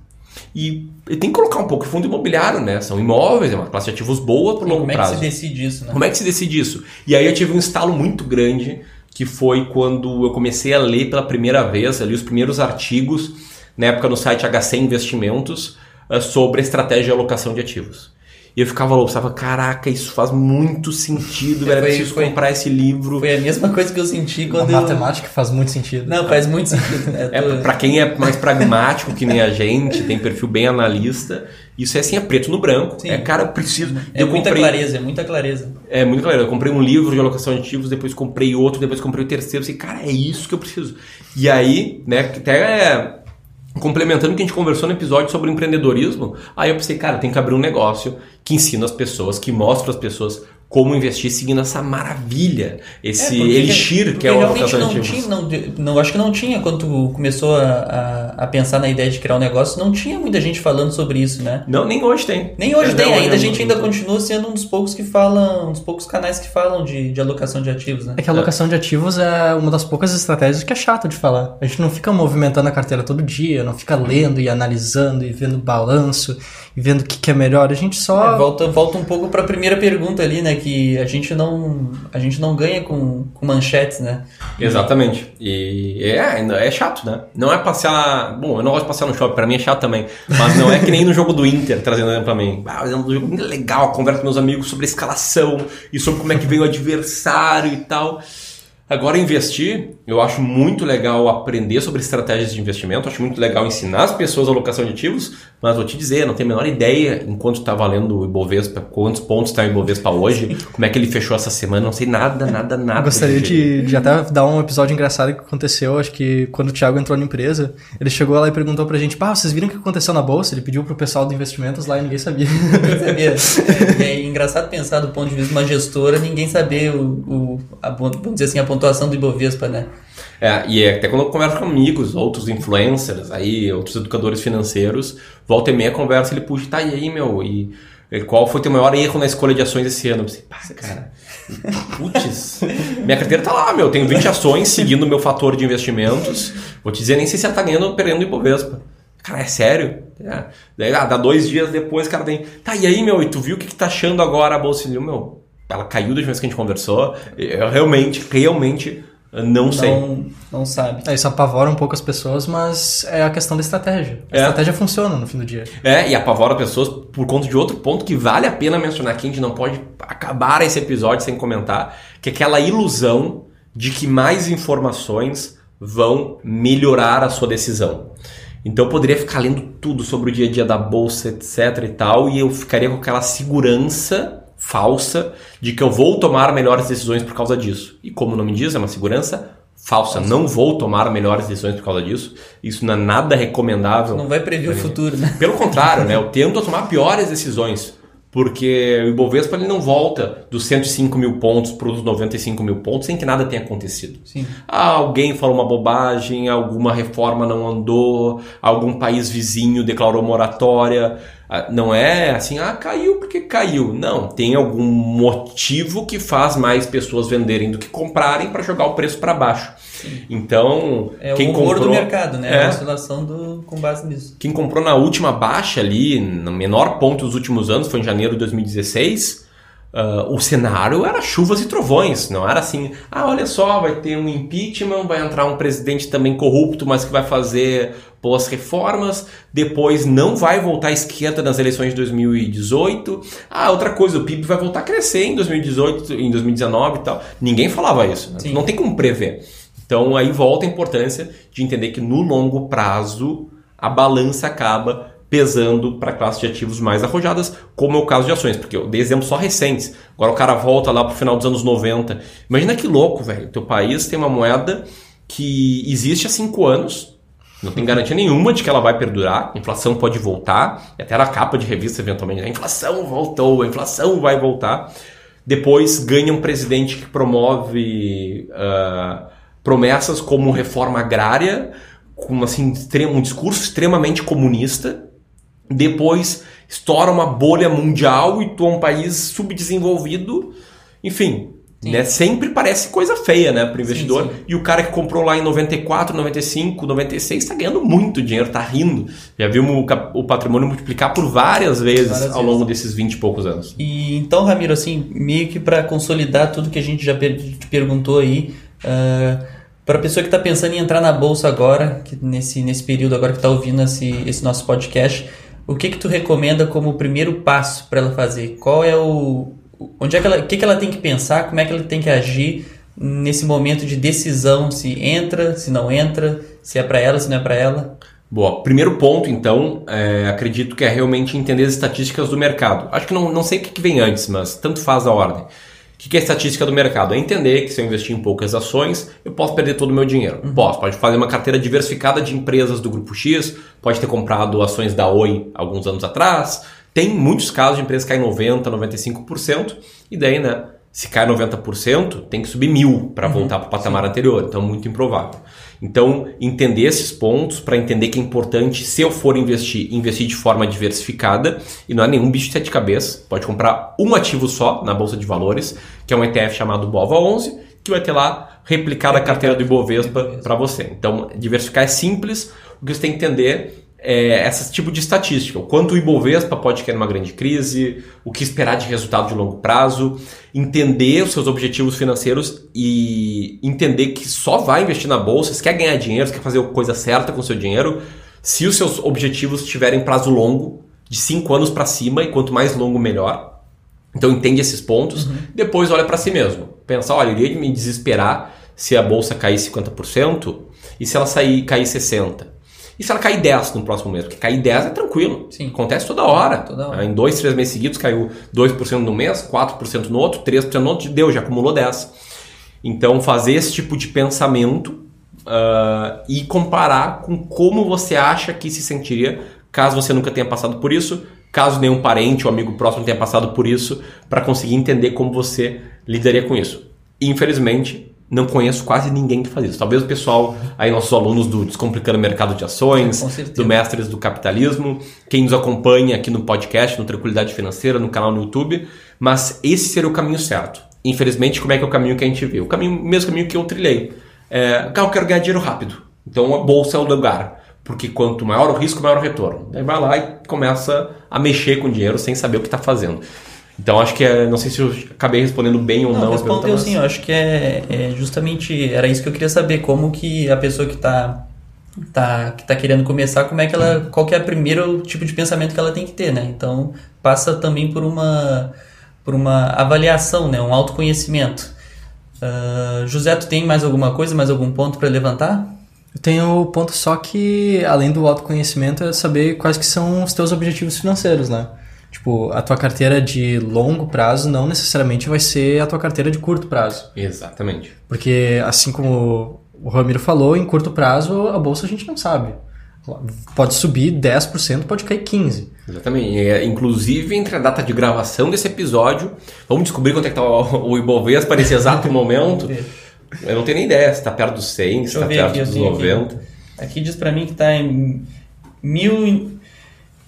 E, e, tem que colocar um pouco fundo imobiliário, né? São imóveis, é uma classe de ativos boa para longo prazo. Como é que se decide isso, né? Como é que se decide isso? E aí eu tive um estalo muito grande, que foi quando eu comecei a ler pela primeira vez ali os primeiros artigos, na época no site HC Investimentos, eh, sobre a estratégia de alocação de ativos. E eu ficava louco, pensava, caraca, isso faz muito sentido, velho. Foi, preciso foi, comprar esse livro. Foi a mesma coisa que eu senti quando. A eu... matemática faz muito sentido. Não, faz muito sentido. Né? É, pra quem é mais pragmático que nem a gente, tem perfil bem analista, isso é assim, é preto no branco. Sim. É, cara, eu preciso. É eu muita comprei... clareza, é muita clareza. É muita clareza. Eu comprei um livro de alocação de ativos, depois comprei outro, depois comprei o terceiro. Assim, cara, é isso que eu preciso. E aí, né, até é complementando o que a gente conversou no episódio sobre empreendedorismo, aí eu pensei, cara, tem que abrir um negócio que ensina as pessoas, que mostra as pessoas como investir seguindo essa maravilha, esse é, elixir que é o realmente não tinha, não, não, acho que não tinha quando tu começou a, a, a, pensar na ideia de criar um negócio, não tinha muita gente falando sobre isso, né? Não, nem hoje tem. Nem hoje é, tem, não, ainda a gente ainda continua sendo um dos poucos que falam, um dos poucos canais que falam de, de alocação de ativos, né? É que a alocação de ativos é uma das poucas estratégias que é chato de falar. A gente não fica movimentando a carteira todo dia, não fica lendo e analisando e vendo balanço e vendo o que, que é melhor, a gente só... É, volta, volta um pouco para a primeira pergunta ali, né? Que a gente não, a gente não ganha com, com manchetes, né? Exatamente. E é, é chato, né? Não é passear. Bom, eu não gosto de passear no shopping, pra mim é chato também. Mas não é que nem no jogo do Inter, trazendo pra mim. Ah, é um jogo legal, conversa com meus amigos sobre a escalação e sobre como é que veio o adversário e tal. Agora, investir, eu acho muito legal aprender sobre estratégias de investimento, acho muito legal ensinar as pessoas a alocação de ativos, Mas vou te dizer, não tenho a menor ideia enquanto está valendo o Ibovespa, quantos pontos está o Ibovespa hoje, como é que ele fechou essa semana, não sei nada, nada, nada. Eu gostaria de, de, até dar um episódio engraçado que aconteceu, acho que quando o Thiago entrou na empresa, ele chegou lá e perguntou pra gente, pá, vocês viram o que aconteceu na bolsa? Ele pediu pro pessoal do investimentos lá e ninguém sabia. Ninguém sabia. É, é engraçado pensar do ponto de vista de uma gestora, ninguém saber o, o a, vamos dizer assim, a pontuação do Ibovespa, né? É, e é até quando eu converso com amigos, outros influencers, aí, outros educadores financeiros, volta e meia conversa, ele puxa, tá, e aí, meu, e qual foi o teu maior erro na escolha de ações esse ano? Eu pensei, pá, cara, putz, minha carteira tá lá, meu, tenho 20 ações seguindo o meu fator de investimentos, vou te dizer, nem sei se ela tá ganhando ou perdendo Ibovespa. Cara, é sério? É. Daí, ah, dá dois dias depois, cara tem, tá, e aí, meu, e tu viu o que, que tá achando agora a Bolsa? Meu, ela caiu da última vez que a gente conversou, eu realmente, realmente não sei. Não, não sabe. É, isso apavora um pouco as pessoas, mas é a questão da estratégia. A é. estratégia funciona no fim do dia. É, e apavora pessoas por conta de outro ponto que vale a pena mencionar aqui, a gente não pode acabar esse episódio sem comentar, que é aquela ilusão de que mais informações vão melhorar a sua decisão. Então eu poderia ficar lendo tudo sobre o dia a dia da bolsa, etc e tal, e eu ficaria com aquela segurança falsa de que eu vou tomar melhores decisões por causa disso. E como o nome diz, é uma segurança falsa. Não vou tomar melhores decisões por causa disso. Isso não é nada recomendável. Não vai prever o futuro, né? Pelo contrário, né? Eu tento tomar piores decisões. Porque o Ibovespa ele não volta dos 105 mil pontos para os 95 mil pontos sem que nada tenha acontecido. Sim. Ah, alguém falou uma bobagem, alguma reforma não andou, algum país vizinho declarou moratória. Ah, não é assim, ah, caiu porque caiu. Não, tem algum motivo que faz mais pessoas venderem do que comprarem para jogar o preço para baixo. Então, é quem o comprou do mercado, né? É, a oscilação do, com base nisso. Quem comprou na última baixa ali, no menor ponto dos últimos anos, foi em janeiro de 2016 Uh, o cenário era chuvas e trovões, não era assim, ah, olha só, vai ter um impeachment, vai entrar um presidente também corrupto, mas que vai fazer boas reformas, depois não vai voltar à esquerda nas eleições de 2018. Ah, outra coisa, o PIB vai voltar a crescer em 2018, em 2019 e tal. Ninguém falava isso, né? não tem como prever. Então aí volta a importância de entender que no longo prazo a balança acaba pesando para classes de ativos mais arrojadas, como é o caso de ações, porque eu dei exemplos só recentes. Agora o cara volta lá para o final dos anos 90. Imagina que louco, velho. Teu país tem uma moeda que existe há cinco anos, não tem garantia nenhuma de que ela vai perdurar, a inflação pode voltar, até na capa de revista eventualmente, a inflação voltou, a inflação vai voltar. Depois ganha um presidente que promove uh, promessas como reforma agrária, com assim, um discurso extremamente comunista, depois estoura uma bolha mundial e tu é um país subdesenvolvido. Enfim, né? Sempre parece coisa feia, né, para o investidor. Sim, sim. E o cara que comprou lá em 94, 95, 96 está ganhando muito dinheiro, está rindo. Já vimos o, patrimônio multiplicar por várias vezes várias ao vezes. longo desses 20 e poucos anos. E então, Ramiro, assim, meio que para consolidar tudo que a gente já te perguntou aí, uh, para a pessoa que está pensando em entrar na bolsa agora, que nesse, nesse período agora que está ouvindo esse, esse nosso podcast, o que que tu recomenda como primeiro passo para ela fazer? Qual é o onde é que ela, o que que ela tem que pensar? Como é que ela tem que agir nesse momento de decisão se entra, se não entra, se é para ela, se não é para ela? Boa. Primeiro ponto, então, é, acredito que é realmente entender as estatísticas do mercado. Acho que não, não sei o que vem antes, mas tanto faz a ordem. O que é estatística do mercado? É entender que se eu investir em poucas ações, eu posso perder todo o meu dinheiro. Uhum. Posso. Pode fazer uma carteira diversificada de empresas do grupo X, pode ter comprado ações da Oi alguns anos atrás. Tem muitos casos de empresas que caem 90%, 95%, e daí, né? Se cai 90%, tem que subir mil para uhum. voltar para o patamar Sim. anterior. Então, muito improvável. Então, entender esses pontos para entender que é importante, se eu for investir, investir de forma diversificada e não é nenhum bicho de sete cabeças. Pode comprar um ativo só na bolsa de valores, que é um ETF chamado BOVA11, que vai ter lá replicada a carteira do Ibovespa para você. Então, diversificar é simples. O que você tem que entender é, esse tipo de estatística. O quanto o Ibovespa pode cair numa grande crise, o que esperar de resultado de longo prazo, entender os seus objetivos financeiros e entender que só vai investir na bolsa, se quer ganhar dinheiro, se quer fazer a coisa certa com o seu dinheiro, se os seus objetivos tiverem prazo longo, de 5 anos para cima, e quanto mais longo, melhor. Então entende esses pontos, uhum. depois olha para si mesmo. Pensa, olha, eu iria me desesperar se a bolsa cair 50% e se ela sair cair 60%. E se ela cair 10 no próximo mês? Porque cair 10 é tranquilo. Sim. Acontece toda hora. Toda hora. Em dois, três meses seguidos caiu 2% no mês, 4% no outro, 3% no outro, deu, já acumulou 10. Então fazer esse tipo de pensamento uh, e comparar com como você acha que se sentiria caso você nunca tenha passado por isso, caso nenhum parente ou amigo próximo tenha passado por isso, para conseguir entender como você lidaria com isso. Infelizmente, não conheço quase ninguém que faz isso. Talvez o pessoal, aí nossos alunos do Descomplicando o Mercado de Ações, do Mestres do Capitalismo, quem nos acompanha aqui no podcast, no Tranquilidade Financeira, no canal no YouTube, mas esse seria o caminho certo. Infelizmente, como é que é o caminho que a gente vê? O caminho, mesmo caminho que eu trilhei. É, eu quero ganhar dinheiro rápido. Então a bolsa é o lugar. Porque quanto maior o risco, maior o retorno. Aí vai lá e começa a mexer com o dinheiro sem saber o que está fazendo. Então acho que é, não sei se eu acabei respondendo bem ou não. Não, a pergunta, respondeu sim, eu acho que é, é justamente, era isso que eu queria saber, como que a pessoa que está tá, que tá querendo começar, como é que ela, qual que é o primeiro tipo de pensamento que ela tem que ter, né? Então, passa também por uma, por uma avaliação, né? Um autoconhecimento. Ah, José, tu tem mais alguma coisa, mais algum ponto para levantar? Eu tenho o ponto só que, além do autoconhecimento, é saber quais que são os teus objetivos financeiros, né? Tipo, a tua carteira de longo prazo não necessariamente vai ser a tua carteira de curto prazo. Exatamente. Porque, assim como o Ramiro falou, em curto prazo a bolsa a gente não sabe. Pode subir 10%, pode cair 15%. Exatamente. É, inclusive, entre a data de gravação desse episódio, vamos descobrir quanto é que tá o, o Ibovespa nesse exato momento. Eu não tenho nem ideia se está perto dos 100, se está perto aqui, dos tenho aqui. 90. Aqui diz pra mim que tá em mil,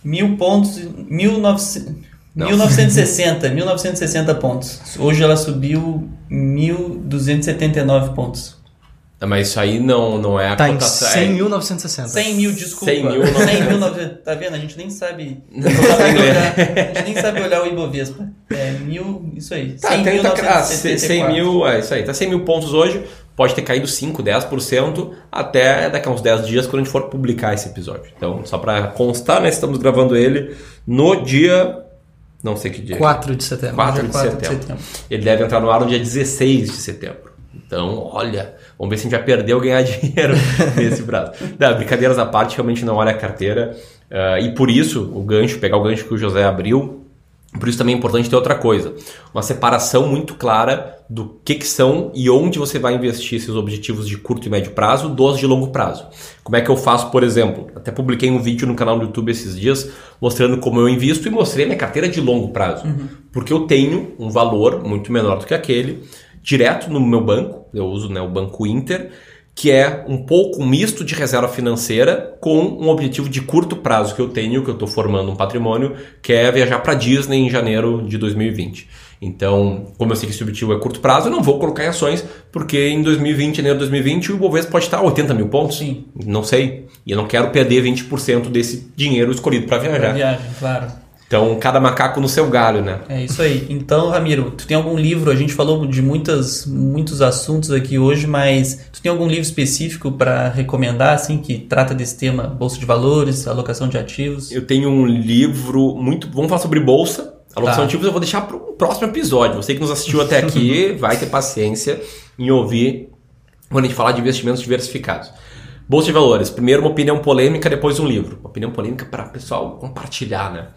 mil pontos, mil novecentos- Não. 1960, 1960 pontos. Hoje ela subiu 1.279 pontos. Ah, Mas isso aí não, não é a Tá em cotação. 100.960. 100 mil, desculpa. 100 mil, 100 mil, nove- tá vendo? A gente nem sabe. Não sabe olhar, a gente nem sabe olhar o Ibovespa. É mil, isso aí. Tá, 100 tem, mil, tá, ah, 100 974. mil, é isso aí, tá 100 mil pontos hoje, pode ter caído 5, 10% até daqui a uns 10 dias quando a gente for publicar esse episódio. Então, só para constar, nós estamos gravando ele no dia, não sei que dia. 4 de setembro. 4 Dia de 4 de setembro. setembro. Ele deve entrar no ar no dia 16 de setembro. Então, olha, vamos ver se a gente vai perder ou ganhar dinheiro nesse prazo. Não, brincadeiras à parte, realmente não olha a carteira. ah, e por isso, o gancho, pegar o gancho que o José abriu, por isso também é importante ter outra coisa. Uma separação muito clara do que, que são e onde você vai investir esses objetivos de curto e médio prazo dos de longo prazo. Como é que eu faço, por exemplo? Até publiquei um vídeo no canal do YouTube esses dias mostrando como eu invisto e mostrei minha carteira de longo prazo. Porque eu tenho um valor muito menor do que aquele direto no meu banco, eu uso né, o Banco Inter, que é um pouco um misto de reserva financeira com um objetivo de curto prazo que eu tenho, que eu estou formando um patrimônio, que é viajar para Disney em janeiro de 2020. Então, como eu sei que esse objetivo é curto prazo, eu não vou colocar em ações, porque em 2020, janeiro de 2020, o Ibovespa pode estar a 80 mil pontos. Sim. Não sei. E eu não quero perder 20% desse dinheiro escolhido para Pra viajar. viagem, claro. Então, cada macaco no seu galho, né? É isso aí. Então, Ramiro, tu tem algum livro? A gente falou de muitas, muitos assuntos aqui hoje, mas tu tem algum livro específico para recomendar, assim, que trata desse tema, bolsa de valores, alocação de ativos? Eu tenho um livro muito. Vamos falar sobre bolsa. Alocação Tá. de ativos eu vou deixar para o próximo episódio. Você que nos assistiu até aqui vai ter paciência em ouvir quando a gente falar de investimentos diversificados. Bolsa de valores. Primeiro uma opinião polêmica, depois um livro. Uma opinião polêmica para o pessoal compartilhar, né?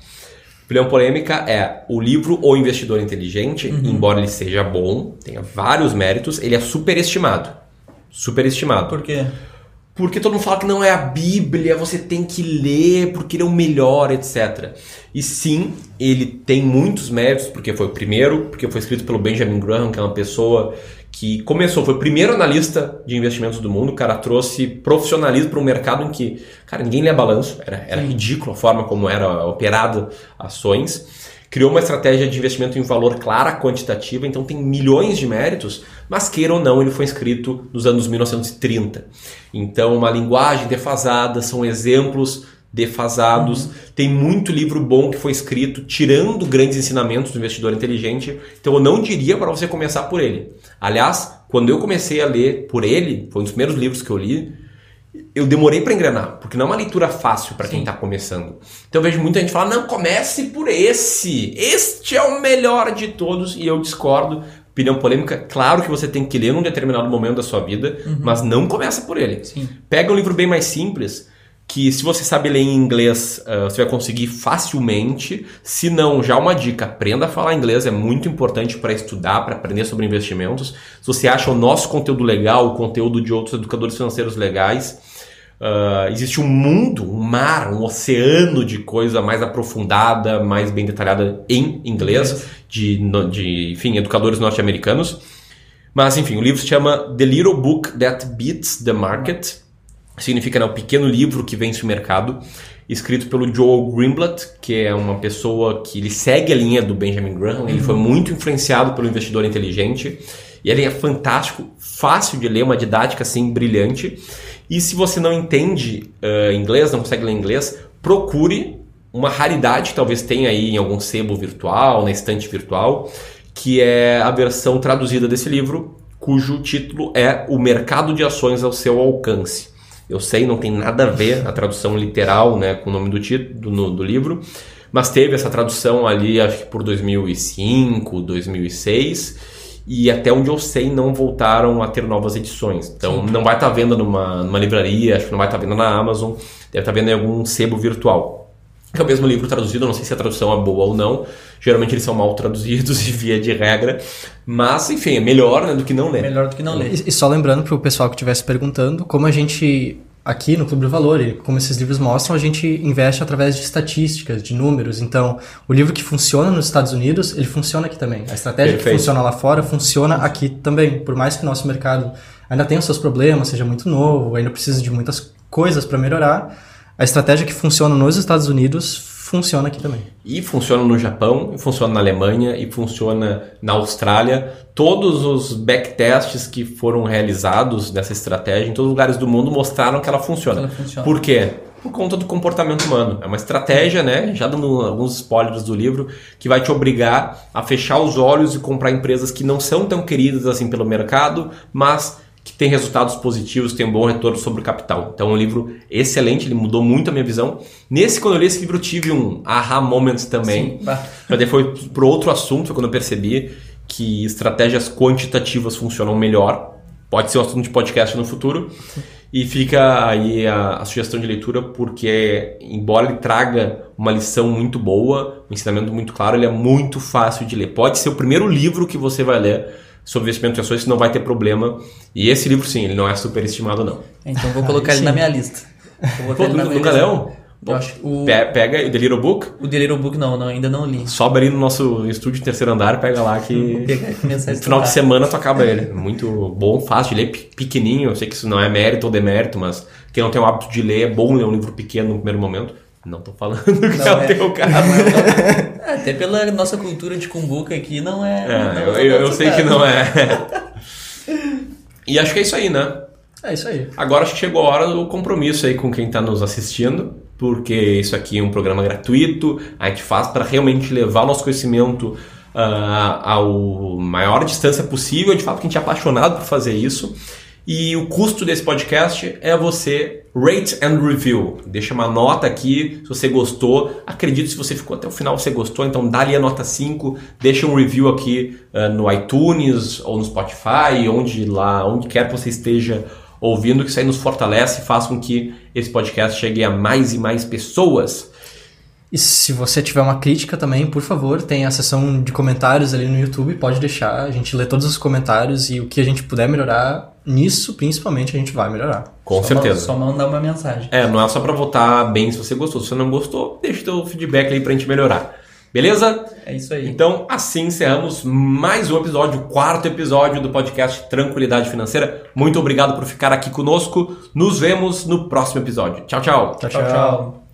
Opinião polêmica é o livro O Investidor Inteligente, embora ele seja bom, tenha vários méritos, ele é superestimado. Superestimado. Por quê? Porque todo mundo fala que não é a Bíblia, você tem que ler porque ele é o melhor, etc. E sim, ele tem muitos méritos, porque foi o primeiro, porque foi escrito pelo Benjamin Graham, que é uma pessoa que começou, foi o primeiro analista de investimentos do mundo, o cara trouxe profissionalismo para um mercado em que, cara, ninguém lê balanço, era, era ridículo a forma como era operado ações criou uma estratégia de investimento em valor clara, quantitativa, então tem milhões de méritos, mas queira ou não, ele foi escrito nos anos 1930. Então, uma linguagem defasada, são exemplos defasados. Tem muito livro bom que foi escrito tirando grandes ensinamentos do investidor inteligente. Então, eu não diria para você começar por ele. Aliás, quando eu comecei a ler por ele, foi um dos primeiros livros que eu li, eu demorei para engrenar, porque não é uma leitura fácil para quem está começando. Então eu vejo muita gente falar: não, comece por esse. Este é o melhor de todos. E eu discordo. Opinião polêmica, claro que você tem que ler num determinado momento da sua vida, mas não começa por ele. Sim. Pega um livro bem mais simples, que se você sabe ler em inglês, uh, você vai conseguir facilmente. Se não, já uma dica, aprenda a falar inglês, é muito importante para estudar, para aprender sobre investimentos. Se você acha o nosso conteúdo legal, o conteúdo de outros educadores financeiros legais, uh, existe um mundo, um mar, um oceano de coisa mais aprofundada, mais bem detalhada em inglês, de, de enfim, educadores norte-americanos. Mas enfim, o livro se chama The Little Book That Beats the Market significa né, o pequeno livro que vence o mercado, escrito pelo Joel Greenblatt, que é uma pessoa que ele segue a linha do Benjamin Graham, uhum. ele foi muito influenciado pelo investidor inteligente, e ele é fantástico, fácil de ler, uma didática assim brilhante. E se você não entende uh, inglês, não consegue ler inglês, procure uma raridade que talvez tenha aí em algum sebo virtual, na estante virtual, que é a versão traduzida desse livro, cujo título é O Mercado de Ações ao Seu Alcance. Eu sei, não tem nada a ver a tradução literal né, com o nome do título do, do livro, mas teve essa tradução ali, acho que por 2005, 2006 e até onde eu sei não voltaram a ter novas edições. Então Sim. não vai estar tá vendo numa, numa livraria, acho que não vai estar tá vendo na Amazon, deve estar tá vendo em algum sebo virtual. É o mesmo livro traduzido, não sei se a tradução é boa ou não. Geralmente eles são mal traduzidos e via de regra. Mas, enfim, é melhor né, do que não ler. Melhor do que não ler. E, e só lembrando para o pessoal que estivesse perguntando, como a gente aqui no Clube do Valor, e como esses livros mostram, a gente investe através de estatísticas, de números. Então, o livro que funciona nos Estados Unidos, ele funciona aqui também. A estratégia Perfeito. que funciona lá fora funciona aqui também. Por mais que o nosso mercado ainda tenha os seus problemas, seja muito novo, ainda precisa de muitas coisas para melhorar, a estratégia que funciona nos Estados Unidos funciona aqui também. E funciona no Japão, e funciona na Alemanha, e funciona na Austrália. Todos os backtests que foram realizados dessa estratégia em todos os lugares do mundo mostraram que ela funciona. Ela funciona. Por quê? Por conta do comportamento humano. É uma estratégia, né? Já dando alguns spoilers do livro, que vai te obrigar a fechar os olhos e comprar empresas que não são tão queridas assim pelo mercado, mas que tem resultados positivos, tem um bom retorno sobre o capital. Então é um livro excelente, ele mudou muito a minha visão. Nesse, quando eu li esse livro, eu tive um aha moment também. Mas depois, por outro assunto, foi quando eu percebi que estratégias quantitativas funcionam melhor. Pode ser um assunto de podcast no futuro. E fica aí a, a, sugestão de leitura, porque, embora ele traga uma lição muito boa, um ensinamento muito claro, ele é muito fácil de ler. Pode ser o primeiro livro que você vai ler sobre investimento em ações, não vai ter problema. E esse livro, sim, ele não é superestimado, não. Então vou colocar ele na minha lista. Pô, nunca leu? o... Pega o The Little Book? O The Little Book não, não, ainda não li. Sobe ali no nosso estúdio de terceiro andar, pega lá que no final de semana tu acaba ele. Muito bom, fácil de ler, pequenininho. Eu sei que isso não é mérito ou demérito, mas quem não tem o hábito de ler, é bom ler um livro pequeno no primeiro momento. Não tô falando que não é o é. teu caso. É, até pela nossa cultura de cumbuca aqui, não é. é não eu, eu, eu sei que não é. e acho que é isso aí, né? É isso aí. Agora acho que chegou a hora do compromisso aí com quem está nos assistindo, porque isso aqui é um programa gratuito, a gente faz para realmente levar o nosso conhecimento uh, ao maior distância possível, de fato que a gente é apaixonado por fazer isso. E o custo desse podcast é você rate and review. Deixa uma nota aqui se você gostou. Acredito se você ficou até o final você gostou, então dá ali a nota 5, deixa um review aqui uh, no iTunes ou no Spotify, onde lá, onde quer que você esteja ouvindo, que isso aí nos fortalece e faz com que esse podcast chegue a mais e mais pessoas. E se você tiver uma crítica também, por favor, tem a seção de comentários ali no YouTube, pode deixar, a gente lê todos os comentários e o que a gente puder melhorar, nisso principalmente a gente vai melhorar. Com só certeza. só mandar uma mensagem. É, não é só para votar bem se você gostou. Se você não gostou, deixa o teu feedback aí pra gente melhorar. Beleza? É isso aí. Então, assim encerramos mais um episódio, o quarto episódio do podcast Tranquilidade Financeira. Muito obrigado por ficar aqui conosco. Nos vemos no próximo episódio. Tchau, tchau. Tchau, tchau. tchau.